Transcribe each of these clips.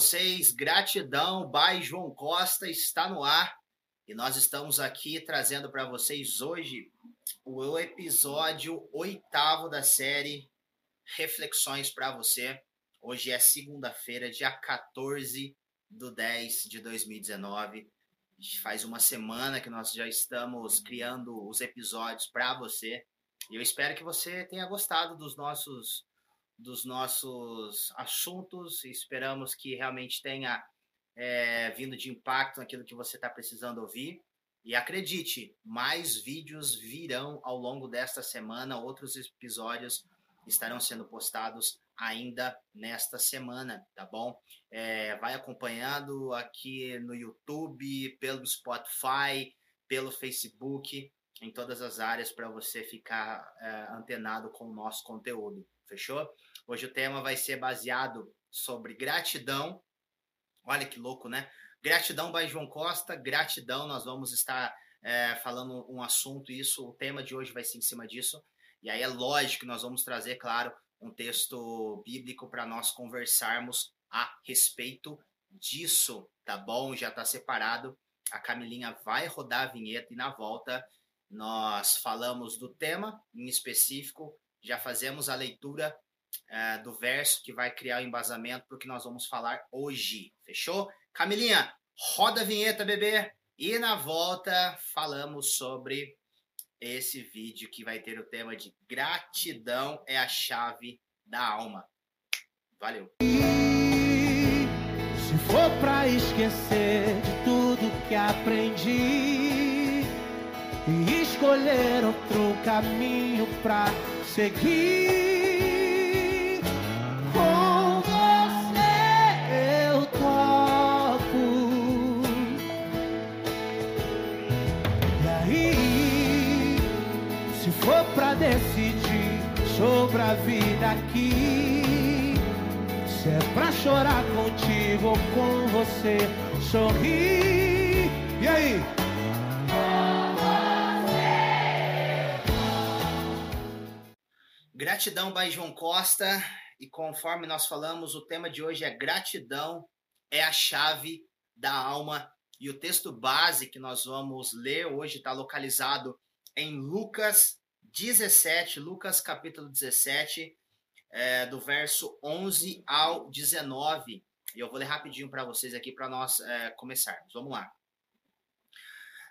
vocês. Gratidão, by João Costa está no ar e nós estamos aqui trazendo para vocês hoje o episódio oitavo da série Reflexões para você. Hoje é segunda-feira, dia 14 do 10 de 2019. Faz uma semana que nós já estamos criando os episódios para você. E eu espero que você tenha gostado dos nossos dos nossos assuntos. Esperamos que realmente tenha é, vindo de impacto naquilo que você está precisando ouvir. E acredite, mais vídeos virão ao longo desta semana, outros episódios estarão sendo postados ainda nesta semana, tá bom? É, vai acompanhando aqui no YouTube, pelo Spotify, pelo Facebook, em todas as áreas para você ficar é, antenado com o nosso conteúdo, fechou? Hoje o tema vai ser baseado sobre gratidão. Olha que louco, né? Gratidão by João Costa, gratidão. Nós vamos estar é, falando um assunto, isso, o tema de hoje vai ser em cima disso. E aí é lógico que nós vamos trazer, claro, um texto bíblico para nós conversarmos a respeito disso, tá bom? Já está separado. A Camilinha vai rodar a vinheta e na volta nós falamos do tema em específico, já fazemos a leitura é, do verso que vai criar o embasamento para o que nós vamos falar hoje. Fechou? Camilinha, roda a vinheta, bebê. E na volta falamos sobre esse vídeo que vai ter o tema de gratidão é a chave da alma. Valeu. Se for para esquecer de tudo que aprendi e escolher outro caminho para seguir decidir sobre a vida aqui. Se é pra chorar contigo ou com você sorrir. E aí? Gratidão by João Costa. E conforme nós falamos, o tema de hoje é gratidão é a chave da alma. E o texto base que nós vamos ler hoje está localizado em Lucas 17, Lucas capítulo 17, é, do verso 11 ao 19. E eu vou ler rapidinho para vocês aqui para nós é, começarmos. Vamos lá.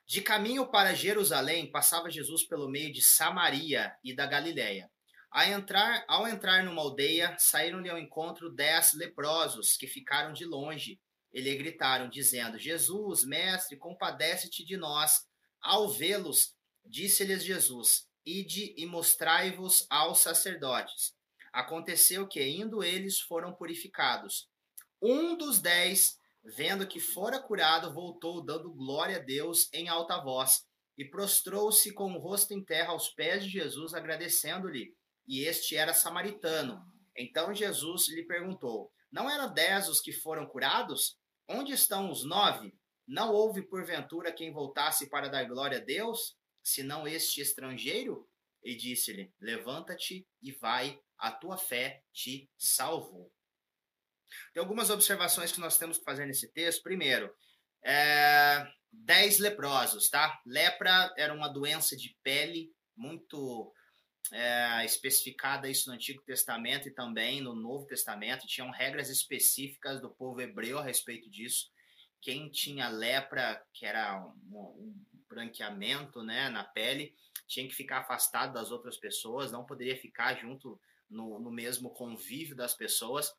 De caminho para Jerusalém, passava Jesus pelo meio de Samaria e da Galiléia. Ao entrar, ao entrar numa aldeia, saíram-lhe ao encontro dez leprosos que ficaram de longe. E lhe gritaram, dizendo: Jesus, mestre, compadece-te de nós. Ao vê-los, disse-lhes Jesus: Ide e mostrai-vos aos sacerdotes. Aconteceu que, indo eles, foram purificados. Um dos dez, vendo que fora curado, voltou, dando glória a Deus em alta voz, e prostrou-se com o rosto em terra aos pés de Jesus, agradecendo-lhe. E este era samaritano. Então Jesus lhe perguntou: Não eram dez os que foram curados? Onde estão os nove? Não houve, porventura, quem voltasse para dar glória a Deus? Senão este estrangeiro? E disse-lhe: Levanta-te e vai, a tua fé te salvou. Tem algumas observações que nós temos que fazer nesse texto. Primeiro, é, dez leprosos, tá? Lepra era uma doença de pele muito é, especificada isso no Antigo Testamento e também no Novo Testamento. Tinham regras específicas do povo hebreu a respeito disso. Quem tinha lepra, que era um, um branqueamento né, na pele, tinha que ficar afastado das outras pessoas, não poderia ficar junto no, no mesmo convívio das pessoas,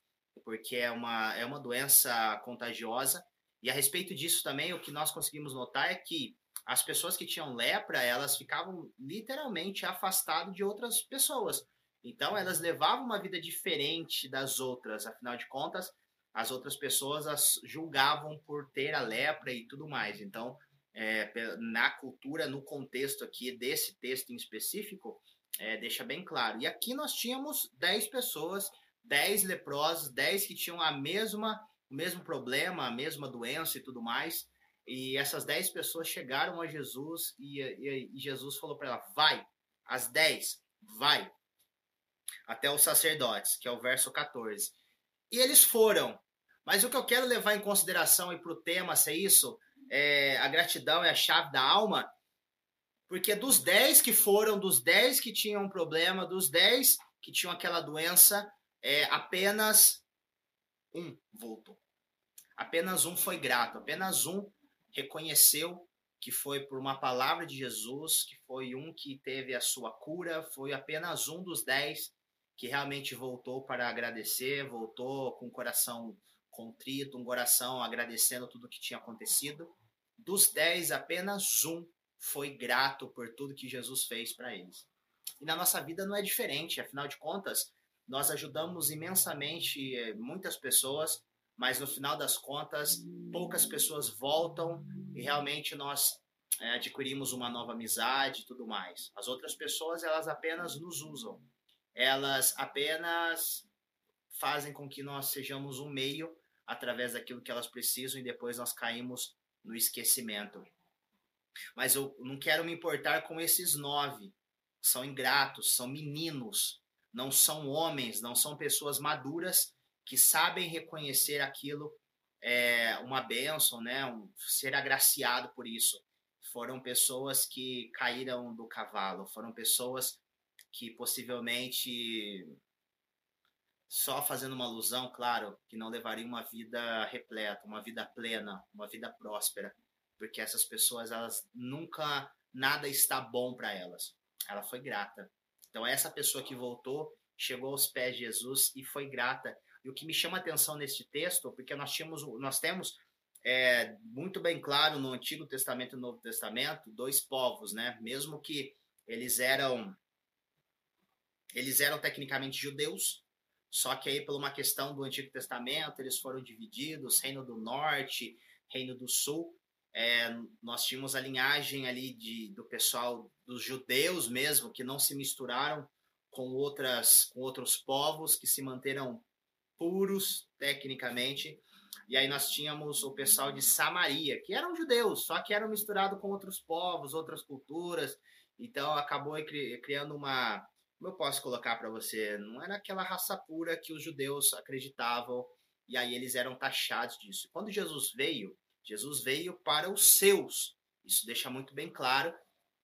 porque é uma, é uma doença contagiosa. E a respeito disso também, o que nós conseguimos notar é que as pessoas que tinham lepra, elas ficavam literalmente afastadas de outras pessoas. Então, elas levavam uma vida diferente das outras, afinal de contas, as outras pessoas as julgavam por ter a lepra e tudo mais. Então, é, na cultura, no contexto aqui desse texto em específico, é, deixa bem claro. E aqui nós tínhamos 10 pessoas, 10 leprosos, 10 que tinham a mesma, o mesmo problema, a mesma doença e tudo mais. E essas 10 pessoas chegaram a Jesus e, e, e Jesus falou para ela: vai, as 10, vai, até os sacerdotes, que é o verso 14. E eles foram. Mas o que eu quero levar em consideração e para o tema ser isso, é, a gratidão é a chave da alma, porque dos 10 que foram, dos 10 que tinham um problema, dos 10 que tinham aquela doença, é, apenas um voltou. Apenas um foi grato, apenas um reconheceu que foi por uma palavra de Jesus, que foi um que teve a sua cura, foi apenas um dos dez que realmente voltou para agradecer, voltou com o coração contrito, um coração agradecendo tudo que tinha acontecido. Dos dez, apenas um foi grato por tudo que Jesus fez para eles. E na nossa vida não é diferente, afinal de contas, nós ajudamos imensamente eh, muitas pessoas, mas no final das contas, poucas pessoas voltam e realmente nós é, adquirimos uma nova amizade e tudo mais. As outras pessoas, elas apenas nos usam. Elas apenas fazem com que nós sejamos um meio através daquilo que elas precisam e depois nós caímos no esquecimento. Mas eu não quero me importar com esses nove. São ingratos, são meninos, não são homens, não são pessoas maduras que sabem reconhecer aquilo é, uma bênção, né? Um, ser agraciado por isso. Foram pessoas que caíram do cavalo, foram pessoas que possivelmente só fazendo uma alusão, claro, que não levariam uma vida repleta, uma vida plena, uma vida próspera, porque essas pessoas elas nunca nada está bom para elas. Ela foi grata. Então essa pessoa que voltou chegou aos pés de Jesus e foi grata. E o que me chama a atenção neste texto, porque nós tínhamos, nós temos é, muito bem claro no Antigo Testamento e no Novo Testamento dois povos, né? Mesmo que eles eram eles eram tecnicamente judeus, só que aí por uma questão do Antigo Testamento eles foram divididos, Reino do Norte, Reino do Sul, é, nós tínhamos a linhagem ali de, do pessoal dos judeus mesmo, que não se misturaram com, outras, com outros povos, que se manteram puros tecnicamente. E aí nós tínhamos o pessoal de Samaria, que eram judeus, só que eram misturados com outros povos, outras culturas. Então acabou criando uma. Como eu posso colocar para você? Não era aquela raça pura que os judeus acreditavam, e aí eles eram taxados disso. Quando Jesus veio, Jesus veio para os seus. Isso deixa muito bem claro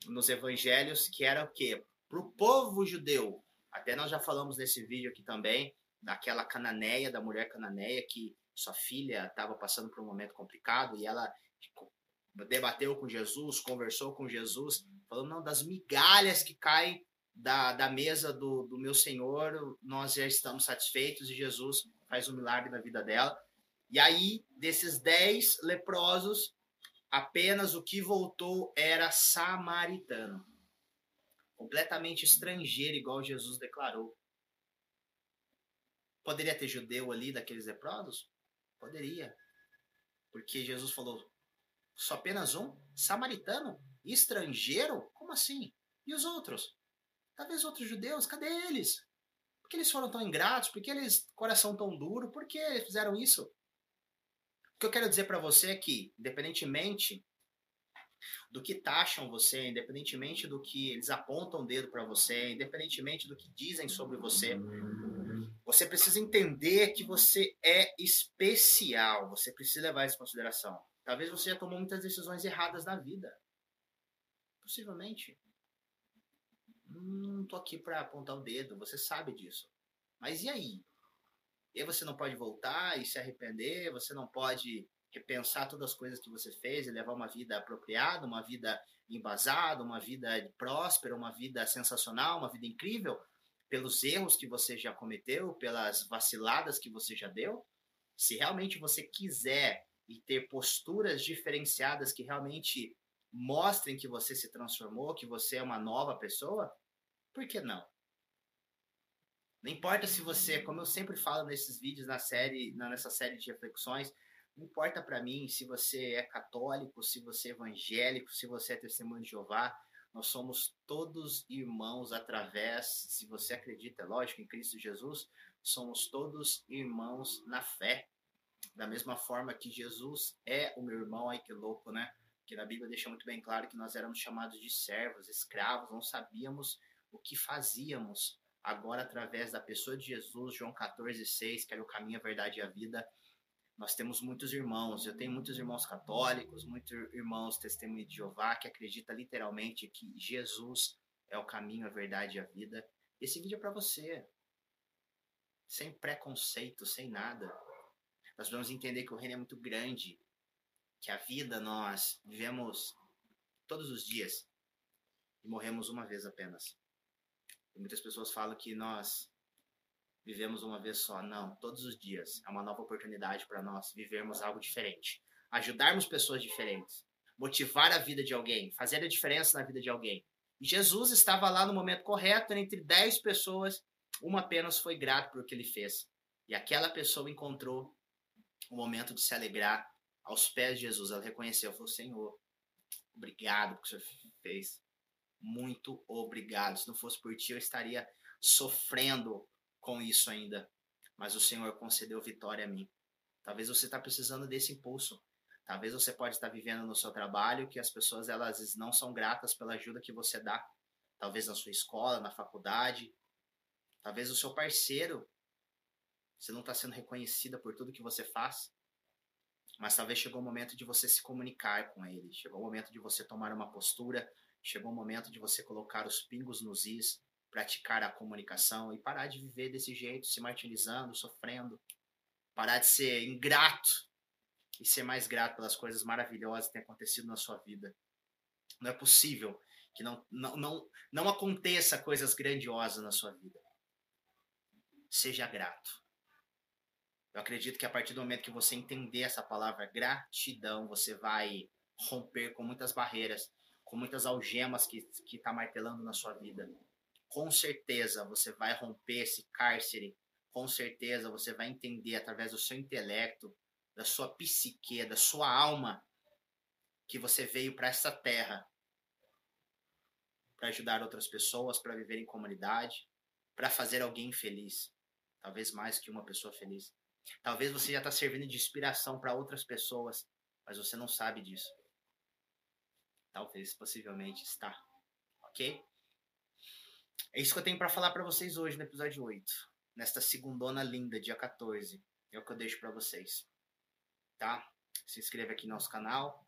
nos evangelhos que era o quê? Para o povo judeu. Até nós já falamos nesse vídeo aqui também, daquela cananeia, da mulher cananeia, que sua filha estava passando por um momento complicado e ela tipo, debateu com Jesus, conversou com Jesus, falando, não, das migalhas que caem da, da mesa do, do meu Senhor, nós já estamos satisfeitos e Jesus faz um milagre na vida dela. E aí, desses dez leprosos, apenas o que voltou era samaritano. Completamente estrangeiro, igual Jesus declarou. Poderia ter judeu ali daqueles leprosos? Poderia. Porque Jesus falou: só apenas um? Samaritano? Estrangeiro? Como assim? E os outros? Talvez outros judeus, cadê eles? Por que eles foram tão ingratos? Por que eles, coração tão duro? Por que fizeram isso? O que eu quero dizer para você é que, independentemente do que taxam você, independentemente do que eles apontam o dedo para você, independentemente do que dizem sobre você, você precisa entender que você é especial. Você precisa levar isso em consideração. Talvez você já tomou muitas decisões erradas na vida. Possivelmente. Não tô aqui para apontar o dedo, você sabe disso. Mas e aí? E aí você não pode voltar e se arrepender, você não pode repensar todas as coisas que você fez e levar uma vida apropriada, uma vida embasada, uma vida próspera, uma vida sensacional, uma vida incrível, pelos erros que você já cometeu, pelas vaciladas que você já deu. Se realmente você quiser e ter posturas diferenciadas que realmente mostrem que você se transformou, que você é uma nova pessoa, por que não? Não importa se você, como eu sempre falo nesses vídeos na série, nessa série de reflexões, não importa para mim se você é católico, se você é evangélico, se você é testemunho de Jeová, nós somos todos irmãos através, se você acredita, é lógico, em Cristo Jesus, somos todos irmãos na fé. Da mesma forma que Jesus é o meu irmão, ai que louco, né? Que na Bíblia deixa muito bem claro que nós éramos chamados de servos, escravos, não sabíamos o que fazíamos agora através da pessoa de Jesus, João 14, 6, que era o caminho, a verdade e a vida, nós temos muitos irmãos, eu tenho muitos irmãos católicos, muitos irmãos testemunho de Jeová que acredita literalmente que Jesus é o caminho, a verdade e a vida. Esse vídeo é para você. Sem preconceito, sem nada. Nós vamos entender que o reino é muito grande, que a vida nós vivemos todos os dias e morremos uma vez apenas. E muitas pessoas falam que nós vivemos uma vez só. Não, todos os dias é uma nova oportunidade para nós vivermos algo diferente, ajudarmos pessoas diferentes, motivar a vida de alguém, fazer a diferença na vida de alguém. E Jesus estava lá no momento correto, entre dez pessoas, uma apenas foi grata por o que ele fez. E aquela pessoa encontrou o momento de se alegrar aos pés de Jesus. Ela reconheceu, falou: Senhor, obrigado por que o Senhor fez. Muito obrigado. Se não fosse por ti, eu estaria sofrendo com isso ainda. Mas o Senhor concedeu vitória a mim. Talvez você está precisando desse impulso. Talvez você pode estar vivendo no seu trabalho que as pessoas elas não são gratas pela ajuda que você dá. Talvez na sua escola, na faculdade. Talvez o seu parceiro você não está sendo reconhecida por tudo que você faz. Mas talvez chegou o momento de você se comunicar com ele. Chegou o momento de você tomar uma postura. Chegou o momento de você colocar os pingos nos is praticar a comunicação e parar de viver desse jeito, se martirizando, sofrendo, parar de ser ingrato e ser mais grato pelas coisas maravilhosas que têm acontecido na sua vida. Não é possível que não, não, não, não aconteça coisas grandiosas na sua vida. Seja grato. Eu acredito que a partir do momento que você entender essa palavra gratidão, você vai romper com muitas barreiras, com muitas algemas que está martelando na sua vida com certeza você vai romper esse cárcere, com certeza você vai entender através do seu intelecto, da sua psique, da sua alma, que você veio para essa terra para ajudar outras pessoas, para viver em comunidade, para fazer alguém feliz. Talvez mais que uma pessoa feliz. Talvez você já está servindo de inspiração para outras pessoas, mas você não sabe disso. Talvez, possivelmente, está. Ok? É isso que eu tenho para falar para vocês hoje no episódio 8. Nesta segundona linda, dia 14. É o que eu deixo para vocês. Tá? Se inscreva aqui no nosso canal.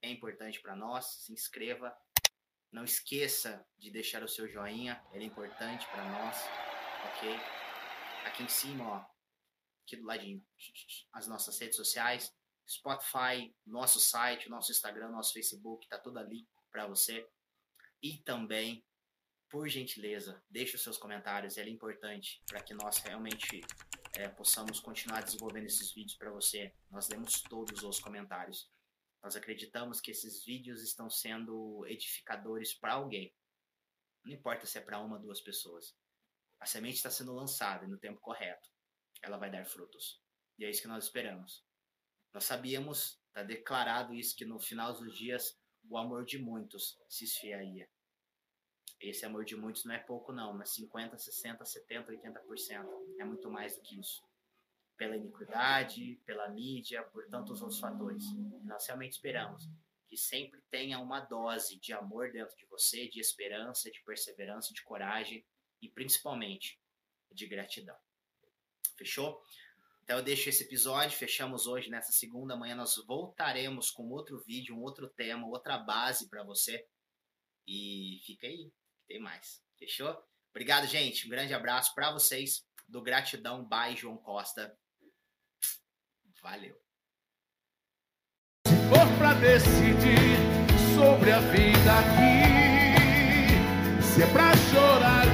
É importante para nós. Se inscreva. Não esqueça de deixar o seu joinha. Ele é importante para nós. Ok? Aqui em cima, ó. Aqui do ladinho. As nossas redes sociais. Spotify, nosso site, nosso Instagram, nosso Facebook. Tá tudo ali para você. E também por gentileza, deixe os seus comentários, ele é importante para que nós realmente é, possamos continuar desenvolvendo esses vídeos para você. Nós lemos todos os comentários. Nós acreditamos que esses vídeos estão sendo edificadores para alguém. Não importa se é para uma ou duas pessoas. A semente está sendo lançada no tempo correto ela vai dar frutos. E é isso que nós esperamos. Nós sabíamos, está declarado isso, que no final dos dias o amor de muitos se esfriaria. Esse amor de muitos não é pouco, não, mas 50, 60, 70, 80%. É muito mais do que isso. Pela iniquidade, pela mídia, por tantos outros fatores. E nós realmente esperamos que sempre tenha uma dose de amor dentro de você, de esperança, de perseverança, de coragem e principalmente de gratidão. Fechou? Então eu deixo esse episódio, fechamos hoje nessa segunda. Amanhã nós voltaremos com outro vídeo, um outro tema, outra base para você. E fica aí, tem mais. Fechou? Obrigado, gente. Um grande abraço para vocês do Gratidão by João Costa. Valeu. Para decidir sobre a vida aqui, se é chorar